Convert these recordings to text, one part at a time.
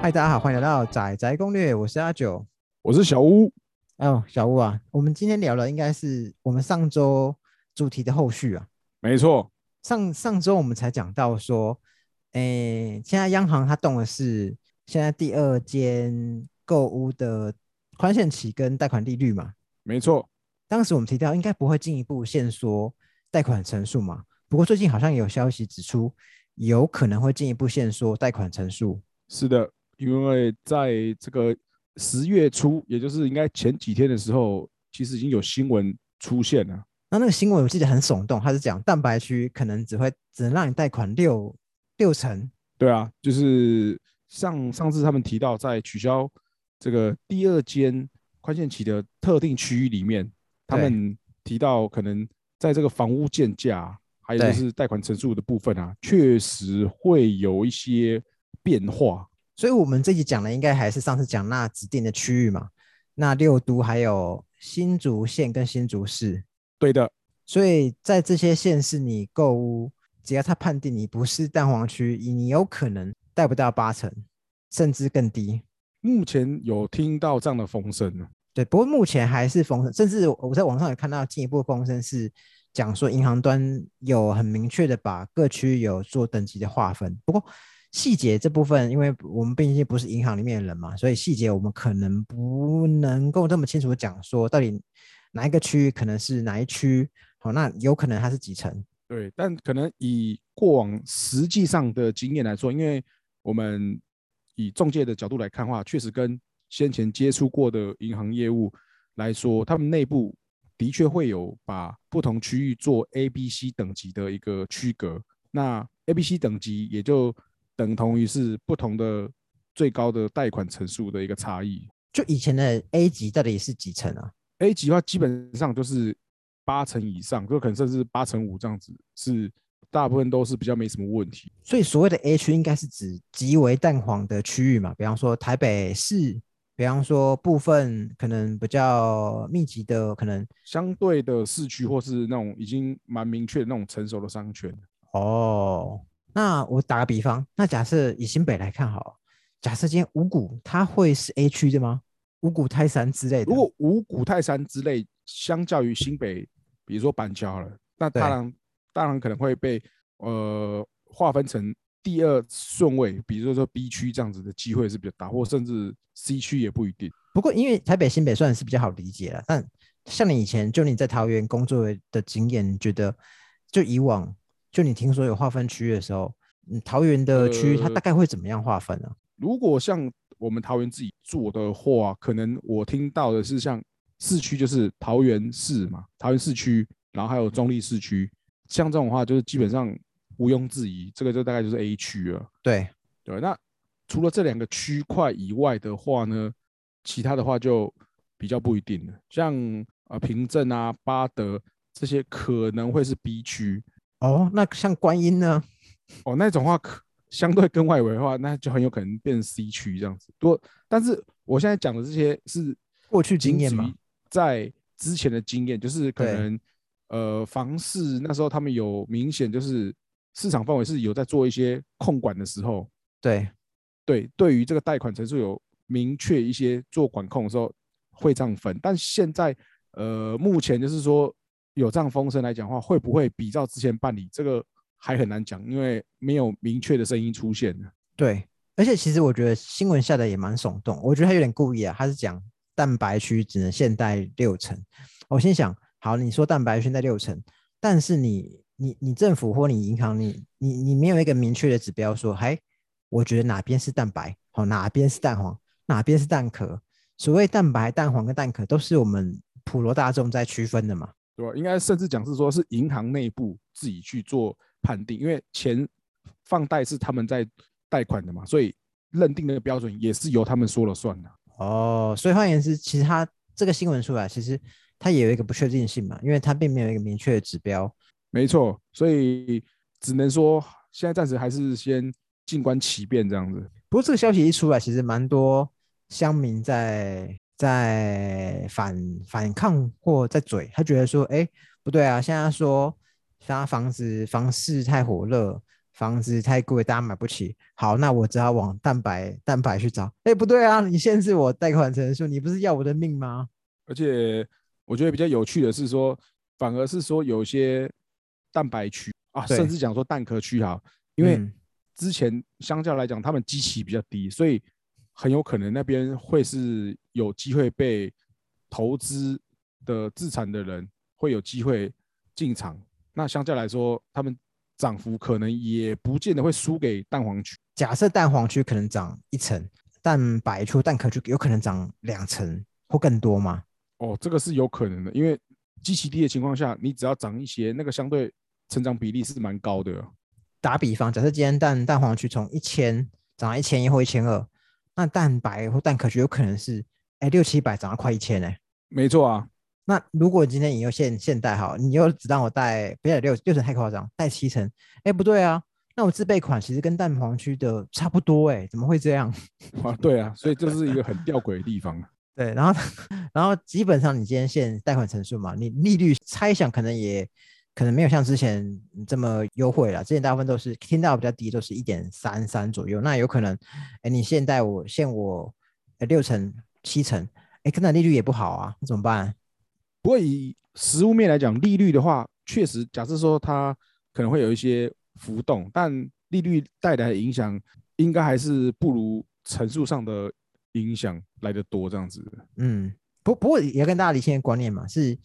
嗨，大家好，欢迎来到仔仔攻略，我是阿九。我是小屋，哦，小屋啊，我们今天聊的应该是我们上周主题的后续啊。没错，上上周我们才讲到说，诶，现在央行它动的是现在第二间购屋的宽限期跟贷款利率嘛。没错，当时我们提到应该不会进一步限缩贷款成数嘛，不过最近好像有消息指出，有可能会进一步限缩贷款成数。是的，因为在这个十月初，也就是应该前几天的时候，其实已经有新闻出现了。那那个新闻我记得很耸动，它是讲蛋白区可能只会只能让你贷款六六成。对啊，就是上上次他们提到，在取消这个第二间宽限期的特定区域里面，他对们提到可能在这个房屋建价，还有就是贷款成数的部分啊，确实会有一些变化。所以我们这集讲的应该还是上次讲那指定的区域嘛，那六都还有新竹县跟新竹市。对的，所以在这些县市你购物，只要他判定你不是蛋黄区，你有可能贷不到八成，甚至更低。目前有听到这样的风声呢。对，不过目前还是风声，甚至我在网上也看到进一步风声是讲说，银行端有很明确的把各区有做等级的划分。不过细节这部分，因为我们毕竟不是银行里面的人嘛，所以细节我们可能不能够这么清楚的讲说，到底哪一个区域可能是哪一区，好，那有可能它是几层。对，但可能以过往实际上的经验来说，因为我们以中介的角度来看的话，确实跟先前接触过的银行业务来说，他们内部的确会有把不同区域做 A、B、C 等级的一个区隔。那 A、B、C 等级也就等同于是不同的最高的贷款层数的一个差异。就以前的 A 级到底是几层啊？A 级的话，基本上就是八成以上，就可能甚至八成五这样子，是大部分都是比较没什么问题。所以所谓的 A 区应该是指极为淡黄的区域嘛，比方说台北市，比方说部分可能比较密集的，可能相对的市区或是那种已经蛮明确的那种成熟的商圈，哦。那我打个比方，那假设以新北来看好了，假设今天五股它会是 A 区的吗？五股泰山之类的？如果五股泰山之类，相较于新北，比如说板桥好了，那对当然当然可能会被呃划分成第二顺位，比如说 B 区这样子的机会是比较大，或甚至 C 区也不一定。不过因为台北新北算是比较好理解了，但像你以前就你在桃园工作的经验，你觉得就以往就你听说有划分区域的时候，嗯，桃园的区域它呃大概会怎么样划分呢、如果像我们桃园自己做的话，可能我听到的是像市区就是桃园市嘛，桃园市区，然后还有中立市区，像这种话就是基本上毋庸置疑，这个就大概就是 A 区了。对，对，那除了这两个区块以外的话呢，其他的话就比较不一定了。像啊平镇啊、巴德这些可能会是 B 区哦，那像观音呢？哦，那种话可相对跟外围的话，那就很有可能变成 C 区这样子。多，但是我现在讲的这些是过去经验嘛在之前的经验，就是可能呃房市那时候他们有明显就是市场范围是有在做一些控管的时候，对，对，对于这个贷款成数有明确一些做管控的时候会这样分，但现在呃目前就是说有这样风声来讲的话，会不会比照之前办理这个还很难讲，因为没有明确的声音出现呢。对，而且其实我觉得新闻下的也蛮耸动，我觉得他有点故意啊，他是讲蛋白区只能限贷六成。我心想，好，你说蛋白区贷六成，但是你你你政府或你银行，你你你没有一个明确的指标说，嗨，我觉得哪边是蛋白，好，哪边是蛋黄，哪边是蛋壳。所谓蛋白、蛋黄跟蛋壳，都是我们普罗大众在区分的嘛。对吧？应该甚至讲是说，是银行内部自己去做判定，因为钱放贷是他们在贷款的嘛，所以认定的标准也是由他们说了算的。哦，所以换言之，其实它这个新闻出来，其实它也有一个不确定性嘛，因为它并没有一个明确的指标。没错，所以只能说现在暂时还是先静观其变这样子。不过这个消息一出来，其实蛮多乡民在在反反抗或在嘴，他觉得说，哎，不对啊，现在说他房子房市太火热，房子太贵，大家买不起。好，那我只好往蛋白蛋白去找。哎，不对啊，你限制我贷款成数，你不是要我的命吗？而且我觉得比较有趣的是说，反而是说有些蛋白区啊，甚至讲说蛋壳区哈，因为嗯之前相较来讲，他们基期比较低，所以很有可能那边会是有机会被投资的自产的人会有机会进场。那相较来说，他们涨幅可能也不见得会输给蛋黄区。假设蛋黄区可能涨一层，蛋白区、蛋壳区有可能涨两层或更多吗？哦，这个是有可能的，因为基期低的情况下，你只要涨一些，那个相对成长比例是蛮高的。打比方，假设今天蛋蛋黄区从一千涨到一千一或一千二，那蛋白或蛋壳区有可能是哎六七百涨到快一千哎。没错啊，那如果今天你又现现贷好，你又只让我贷，不要六六成太夸张，贷七成，哎不对啊，那我自备款其实跟蛋黄区的差不多哎，怎么会这样？啊，对啊，所以这是一个很吊诡的地方。对，然后 然后基本上你今天现贷款成数嘛，你利率猜想可能也可能没有像之前这么优惠了，之前大部分都是听到比较低，都是一点三三左右，那有可能，哎，你现在我限我呃六成七成，哎，可能利率也不好啊，那怎么办？不过以实物面来讲，利率的话，确实假设说它可能会有一些浮动，但利率带来的影响应该还是不如乘数上的影响来得多。这样子，嗯，不不过也要跟大家理清观念嘛，是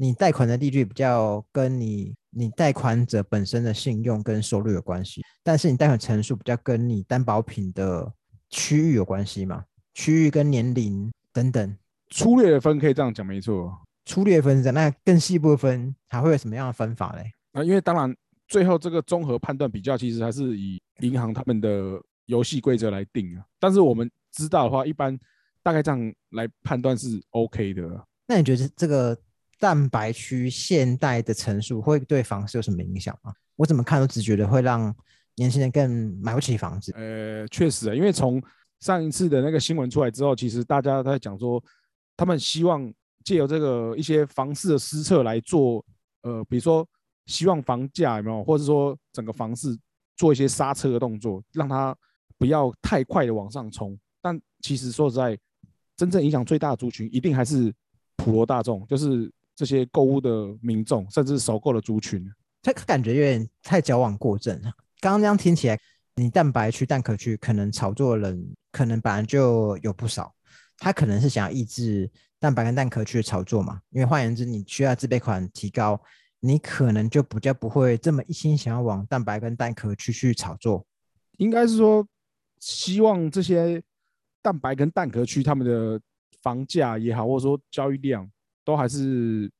你贷款的利率比较跟你你贷款者本身的信用跟收入有关系，但是你贷款成数比较跟你担保品的区域有关系嘛，区域跟年龄等等。粗略的分可以这样讲，没错。粗略分是这样，那更细部分还会有什么样的分法嘞？啊，因为当然最后这个综合判断比较，其实还是以银行他们的游戏规则来定啊。但是我们知道的话，一般大概这样来判断是 OK 的啊。那你觉得这个蛋白区现代的层数会对房市有什么影响吗？我怎么看都只觉得会让年轻人更买不起房子。呃，确实啊，因为从上一次的那个新闻出来之后，其实大家都在讲说，他们希望借由这个一些房市的施策来做，呃，比如说希望房价有没有，或者说整个房市做一些刹车的动作，让它不要太快的往上冲。但其实说实在，真正影响最大的族群，一定还是普罗大众，就是这些购物的民众，甚至是首购的族群。他感觉有点太矫枉过正了。刚刚这样听起来，你蛋白区、蛋壳区可能炒作的人可能本来就有不少，他可能是想要抑制蛋白跟蛋壳区的炒作嘛。因为换言之，你需要自备款提高，你可能就比较不会这么一心想要往蛋白跟蛋壳区去炒作。应该是说，希望这些蛋白跟蛋壳区他们的房价也好，或者说交易量，都还是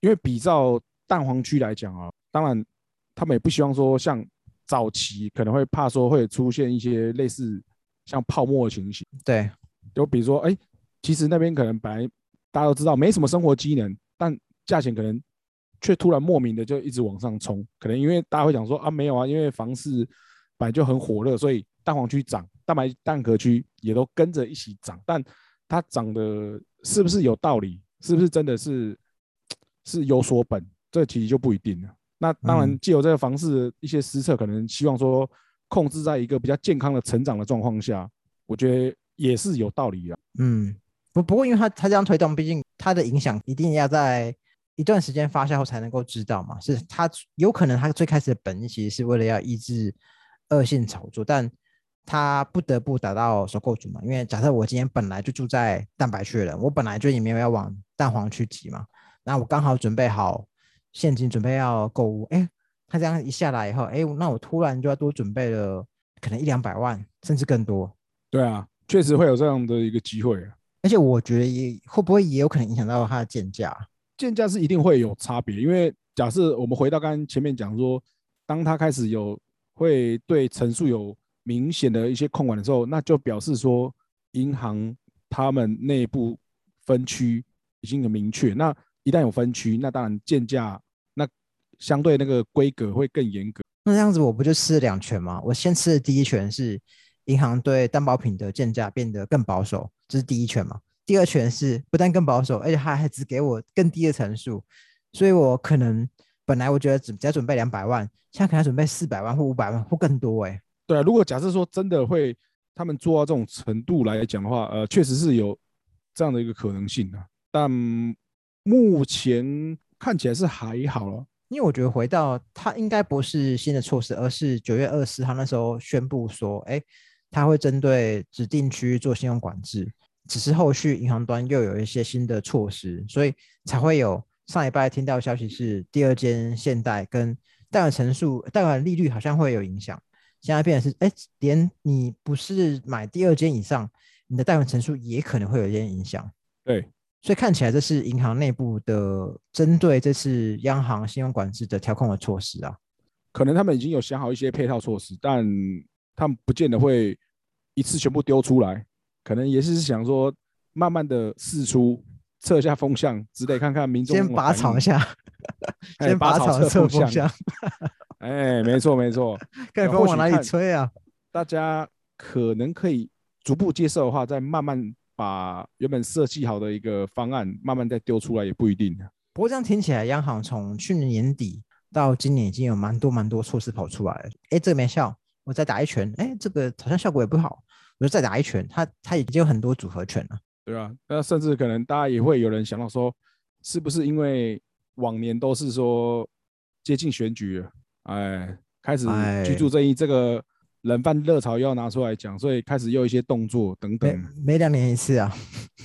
因为比照蛋黄区来讲啊，当然他们也不希望说像早期可能会怕说会出现一些类似像泡沫的情形，对，就比如说，哎，其实那边可能本来大家都知道没什么生活机能，但价钱可能却突然莫名的就一直往上冲，可能因为大家会讲说啊，没有啊，因为房市本来就很火热，所以蛋黄区涨，蛋白蛋壳区也都跟着一起涨，但它涨的是不是有道理，是不是真的是是有所本，这其实就不一定了。那当然嗯，借由这个房市的一些施策，可能希望说控制在一个比较健康的成长的状况下，我觉得也是有道理的。嗯，不不过因为他他这样推动，毕竟它的影响一定要在一段时间发酵后才能够知道嘛。是他有可能他最开始的本意其实是为了要抑制恶性炒作，但他不得不打到收购组嘛。因为假设我今天本来就住在蛋白区的人，我本来就也没有要往蛋黄去挤嘛，那我刚好准备好现金，准备要购物，哎，他这样一下来以后，哎，那我突然就要多准备了可能一两百万，甚至更多。对啊，确实会有这样的一个机会啊。而且我觉得也会不会也有可能影响到它的建价？建价是一定会有差别，因为假设我们回到刚刚前面讲说，当它开始有会对层数有明显的一些控管的时候，那就表示说银行他们内部分区已经很明确。那一旦有分区，那当然建价那相对那个规格会更严格。那这样子我不就吃了两拳吗？我先吃的第一拳是银行对担保品的建价变得更保守，这是第一拳嘛。第二拳是不但更保守，而且他还只给我更低的层数，所以我可能本来我觉得只只要准备两百万，现在可能要准备四百万或五百万或更多哎、对啊，如果假设说真的会他们做到这种程度来讲的话，呃，确实是有这样的一个可能性的、但目前看起来是还好了。因为我觉得回到它应该不是新的措施，而是九月二十四号那时候宣布说，哎，它会针对指定区域做信用管制，只是后续银行端又有一些新的措施，所以才会有上礼拜听到消息是第二间现代跟贷款成数、贷款利率好像会有影响，现在变成是，哎，连你不是买第二间以上，你的贷款成数也可能会有一些影响。对，所以看起来这是银行内部的针对这次央行信用管制的调控的措施啊。可能他们已经有想好一些配套措施，但他们不见得会一次全部丢出来，可能也是想说慢慢的试出，测一下风向只得，看看民众先拔草一，下，哎先拔拔草草测测风向哎，没错没错，看风往哪里吹啊？大家可能可以逐步接受的话，再慢慢把原本设计好的一个方案慢慢再丢出来，也不一定。不过这样听起来，央行从去年年底到今年已经有蛮多蛮多措施跑出来了。哎，这个没效，我再打一拳。哎，这个好像效果也不好，我就再打一拳。它它已经有很多组合拳了。对啊，那甚至可能大家也会有人想到说，是不是因为往年都是说接近选举了，哎，开始哎居住正义这个冷饭热潮又要拿出来讲，所以开始又有一些动作等等，每两年一次啊，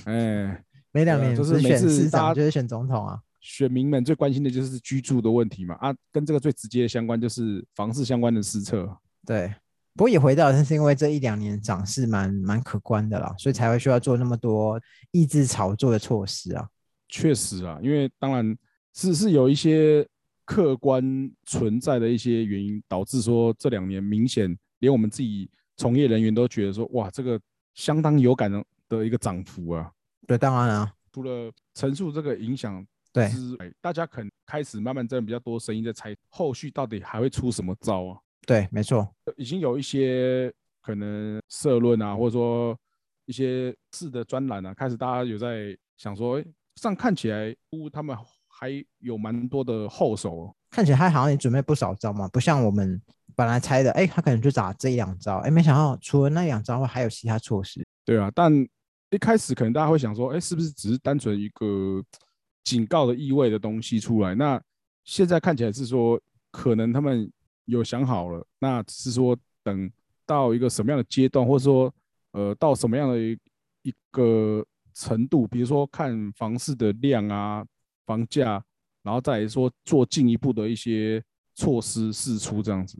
哎，每两年就是每次市长大家就是选总统啊。选民们最关心的就是居住的问题嘛，啊，跟这个最直接的相关就是房市相关的施策。对，不过也回到，是因为这一两年涨势蛮蛮可观的啦，所以才会需要做那么多抑制炒作的措施啊。确实啊，因为当然是是有一些客观存在的一些原因，导致说这两年明显连我们自己从业人员都觉得说，哇，这个相当有感的的一个涨幅啊。对，当然啊，除了陈述这个影响对之外，大家可能开始慢慢真的比较多声音在猜，后续到底还会出什么招啊？对，没错，已经有一些可能社论啊，或者说一些字的专栏啊，开始大家有在想说，哎，这样看起来，呜，他们还有蛮多的后手哦。看起来他好像也准备不少招嘛，不像我们本来猜的，哎，他可能就打这一两招，哎，没想到除了那两招外，还有其他措施。对啊，但一开始可能大家会想说，哎，是不是只是单纯一个警告的意味的东西出来？那现在看起来是说，可能他们有想好了，那是说等到一个什么样的阶段，或者说呃到什么样的一个程度，比如说看房市的量啊、房价，然后再说做进一步的一些措施释出这样子。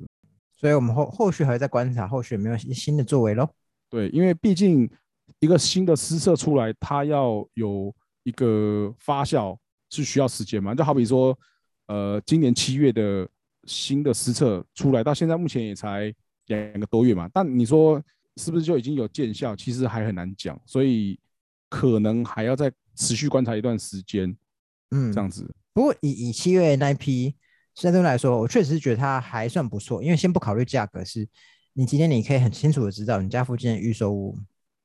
所以我们后后续还会再观察后续有没有新的作为喽。对，因为毕竟一个新的施策出来，它要有一个发酵是需要时间嘛。就好比说，呃，今年七月的新的施策出来，到现在目前也才两个多月嘛。但你说是不是就已经有见效？其实还很难讲，所以可能还要再持续观察一段时间，嗯，这样子。不过以以七月那一批相对来说，我确实是觉得它还算不错，因为先不考虑价格，是你今天你可以很清楚的知道你家附近的预售屋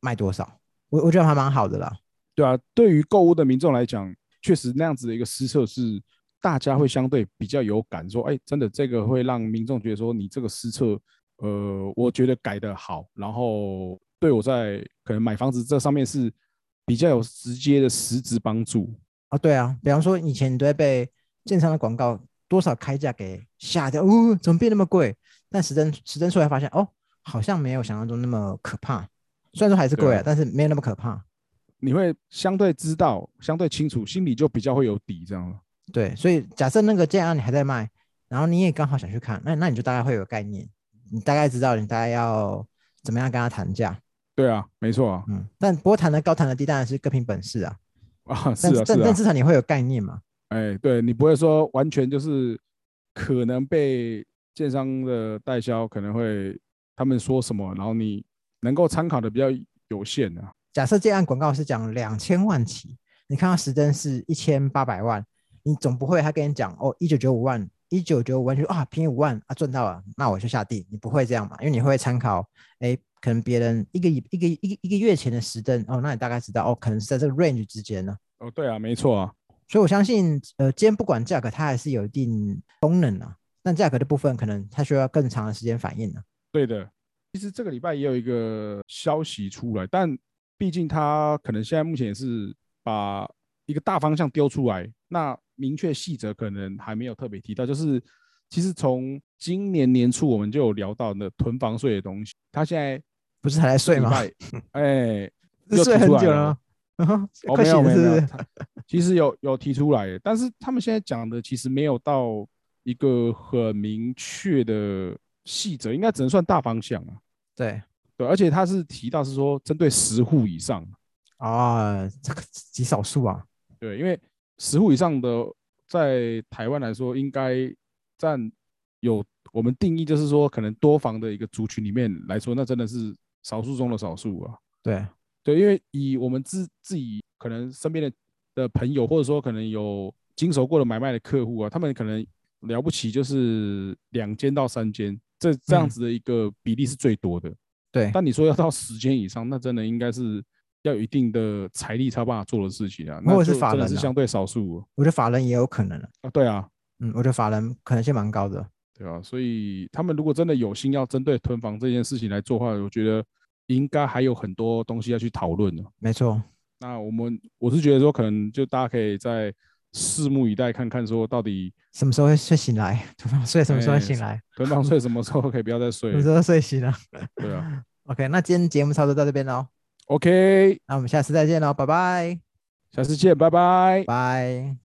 卖多少，我我觉得还蛮好的啦。对啊，对于购物的民众来讲，确实那样子的一个施策是大家会相对比较有感，说，哎，真的这个会让民众觉得说，你这个施策，呃，我觉得改的好，然后对我在可能买房子这上面是比较有直接的实质帮助。啊，对啊，比方说以前你都会被建商的广告多少开价给吓掉，哦，怎么变那么贵？但实证实证出来发现，哦，好像没有想象中那么可怕。虽然说还是贵对啊，啊但是没有那么可怕。你会相对知道、相对清楚，心里就比较会有底，这样。对，所以假设那个建案你还在卖，然后你也刚好想去看，那那你就大概会有概念，你大概知道你大概要怎么样跟他谈价。对啊，没错啊，嗯，但不过谈的高谈的低当然是各凭本事啊。啊，是但啊，是啊，但但至少你会有概念嘛。哎，对你不会说完全就是可能被建商的代销可能会他们说什么，然后你能够参考的比较有限啊。假设这案广告是讲两千万起，你看到实登是一千八百万，你总不会他跟你讲哦一九九五万，一九九五万就啊便宜五万啊赚到了，那我就下地，你不会这样嘛？因为你会参考哎可能别人一个一个一个一个月前的实登哦，那你大概知道哦可能是在这个 range 之间呢。哦，对啊，没错啊，所以我相信，呃，今天不管价格，它还是有一定功能啊。但价格的部分，可能它需要更长的时间反应呢。对的，其实这个礼拜也有一个消息出来，但毕竟它可能现在目前也是把一个大方向丢出来，那明确细则可能还没有特别提到。就是其实从今年年初我们就有聊到那囤房税的东西，它现在不是还在税吗？哎，税很久了。哦，没有没有，其实有有提出来，但是他们现在讲的其实没有到一个很明确的细则，应该只能算大方向啊。对对，而且他是提到是说针对十户以上啊，这个极少数啊。对，因为十户以上的在台湾来说，应该占有我们定义就是说可能多房的一个族群里面来说，那真的是少数中的少数啊。对。对，因为以我们自自己可能身边的的朋友，或者说可能有经手过的买卖的客户啊，他们可能了不起就是两间到三间，这这样子的一个比例是最多的。对，但你说要到十间以上，那真的应该是要有一定的财力才有办法做的事情啊。或者是法人是相对少数。我觉得法人也有可能啊。对啊，嗯，我觉得法人可能性蛮高的。对啊，所以他们如果真的有心要针对囤房这件事情来做的话，我觉得。应该还有很多东西要去讨论的。没错，那我们我是觉得说，可能就大家可以再拭目以待，看看说到底什么时候会睡醒来，囤房睡什么时候醒来，囤房睡什么时候可以不要再睡，什么时候睡醒了？对啊。OK，那今天节目差不多到这边喽。OK，那我们下次再见喽，拜拜。下次见，拜拜。拜。